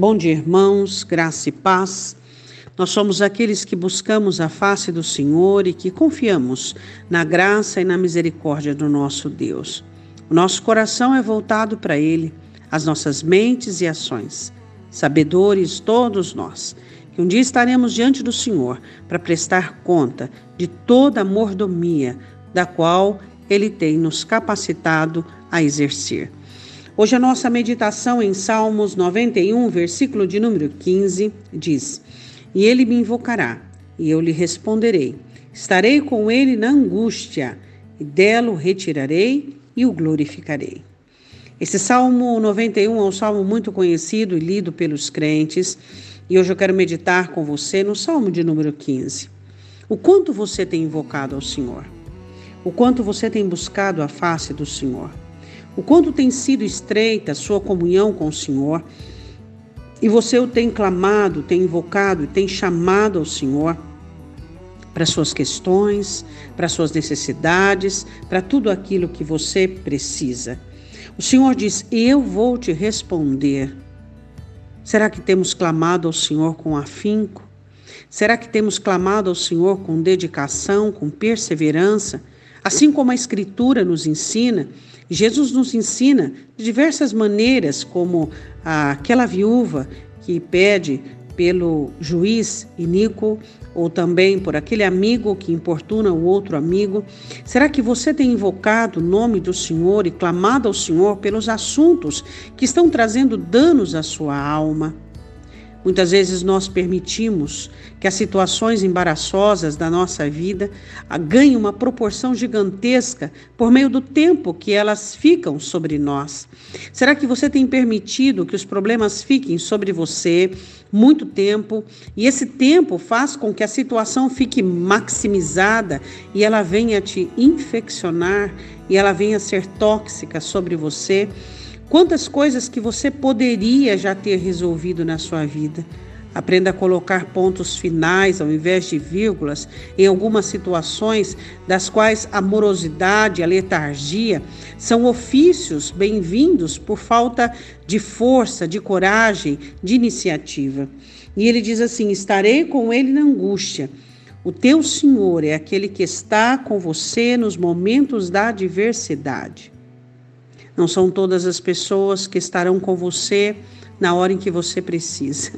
Bom dia, irmãos, graça e paz. Nós somos aqueles que buscamos a face do Senhor e que confiamos na graça e na misericórdia do nosso Deus. O nosso coração é voltado para Ele, as nossas mentes e ações. Sabedores todos nós, que um dia estaremos diante do Senhor para prestar conta de toda a mordomia da qual Ele tem nos capacitado a exercer. Hoje a nossa meditação em Salmos 91, versículo de número 15, diz: E ele me invocará, e eu lhe responderei. Estarei com ele na angústia, e dela o retirarei e o glorificarei. Esse Salmo 91 é um salmo muito conhecido e lido pelos crentes, e hoje eu quero meditar com você no Salmo de número 15. O quanto você tem invocado ao Senhor? O quanto você tem buscado a face do Senhor? O quanto tem sido estreita a sua comunhão com o Senhor, e você o tem clamado, tem invocado, tem chamado ao Senhor para suas questões, para suas necessidades, para tudo aquilo que você precisa. O Senhor diz: Eu vou te responder. Será que temos clamado ao Senhor com afinco? Será que temos clamado ao Senhor com dedicação, com perseverança? Assim como a Escritura nos ensina, Jesus nos ensina de diversas maneiras, como aquela viúva que pede pelo juiz iníquo ou também por aquele amigo que importuna o outro amigo? Será que você tem invocado o nome do Senhor e clamado ao Senhor pelos assuntos que estão trazendo danos à sua alma? Muitas vezes nós permitimos que as situações embaraçosas da nossa vida ganhem uma proporção gigantesca por meio do tempo que elas ficam sobre nós. Será que você tem permitido que os problemas fiquem sobre você muito tempo e esse tempo faz com que a situação fique maximizada e ela venha te infeccionar e ela venha ser tóxica sobre você? Quantas coisas que você poderia já ter resolvido na sua vida. Aprenda a colocar pontos finais ao invés de vírgulas em algumas situações das quais a morosidade, a letargia são ofícios bem-vindos por falta de força, de coragem, de iniciativa. E ele diz assim: Estarei com ele na angústia. O teu Senhor é aquele que está com você nos momentos da adversidade. Não são todas as pessoas que estarão com você na hora em que você precisa.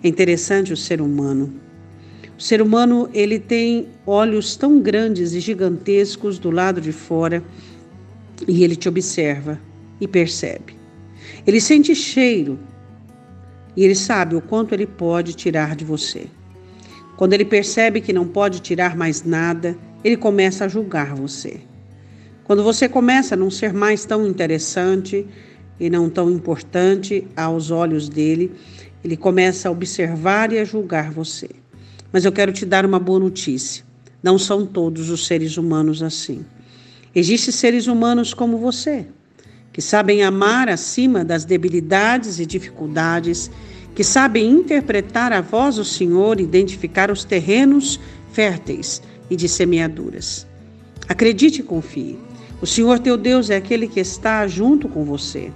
É interessante o ser humano. O ser humano, ele tem olhos tão grandes e gigantescos do lado de fora e ele te observa e percebe. Ele sente cheiro e ele sabe o quanto ele pode tirar de você. Quando ele percebe que não pode tirar mais nada, ele começa a julgar você. Quando você começa a não ser mais tão interessante e não tão importante aos olhos dele, ele começa a observar e a julgar você. Mas eu quero te dar uma boa notícia: não são todos os seres humanos assim. Existem seres humanos como você, que sabem amar acima das debilidades e dificuldades, que sabem interpretar a voz do Senhor e identificar os terrenos férteis e de semeaduras. Acredite e confie. O Senhor teu Deus é aquele que está junto com você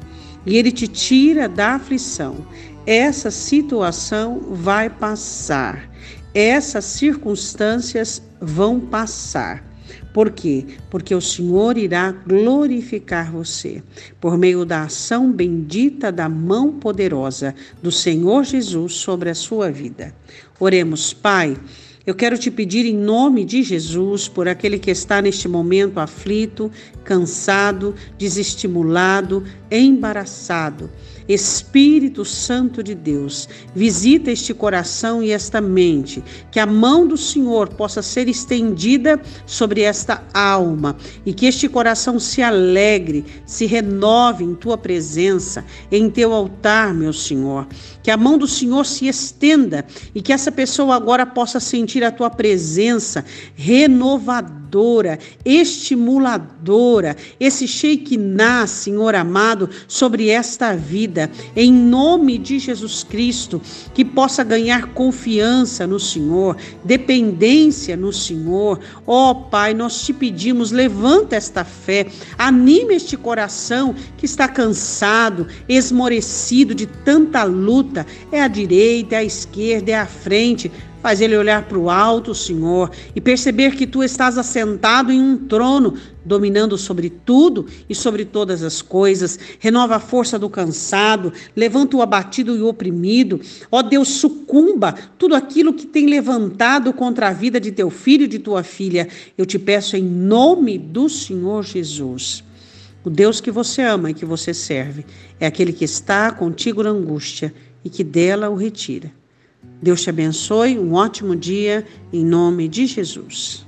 e ele te tira da aflição. Essa situação vai passar, essas circunstâncias vão passar. Por quê? Porque o Senhor irá glorificar você por meio da ação bendita da mão poderosa do Senhor Jesus sobre a sua vida. Oremos, Pai. Eu quero te pedir em nome de Jesus por aquele que está neste momento aflito, cansado, desestimulado, embaraçado. Espírito Santo de Deus, visita este coração e esta mente, que a mão do Senhor possa ser estendida sobre esta alma e que este coração se alegre, se renove em tua presença, em teu altar, meu Senhor. Que a mão do Senhor se estenda e que essa pessoa agora possa sentir a tua presença renovadora estimuladora, esse Shekinah, Senhor amado, sobre esta vida, em nome de Jesus Cristo, que possa ganhar confiança no Senhor, dependência no Senhor. Ó oh, Pai, nós te pedimos, levanta esta fé, anime este coração que está cansado, esmorecido de tanta luta, é a direita, é a esquerda, é a frente Faz ele olhar para o alto, Senhor, e perceber que tu estás assentado em um trono, dominando sobre tudo e sobre todas as coisas. Renova a força do cansado, levanta o abatido e o oprimido. Ó Deus, sucumba tudo aquilo que tem levantado contra a vida de teu filho e de tua filha. Eu te peço em nome do Senhor Jesus. O Deus que você ama e que você serve é aquele que está contigo na angústia e que dela o retira. Deus te abençoe, um ótimo dia, em nome de Jesus.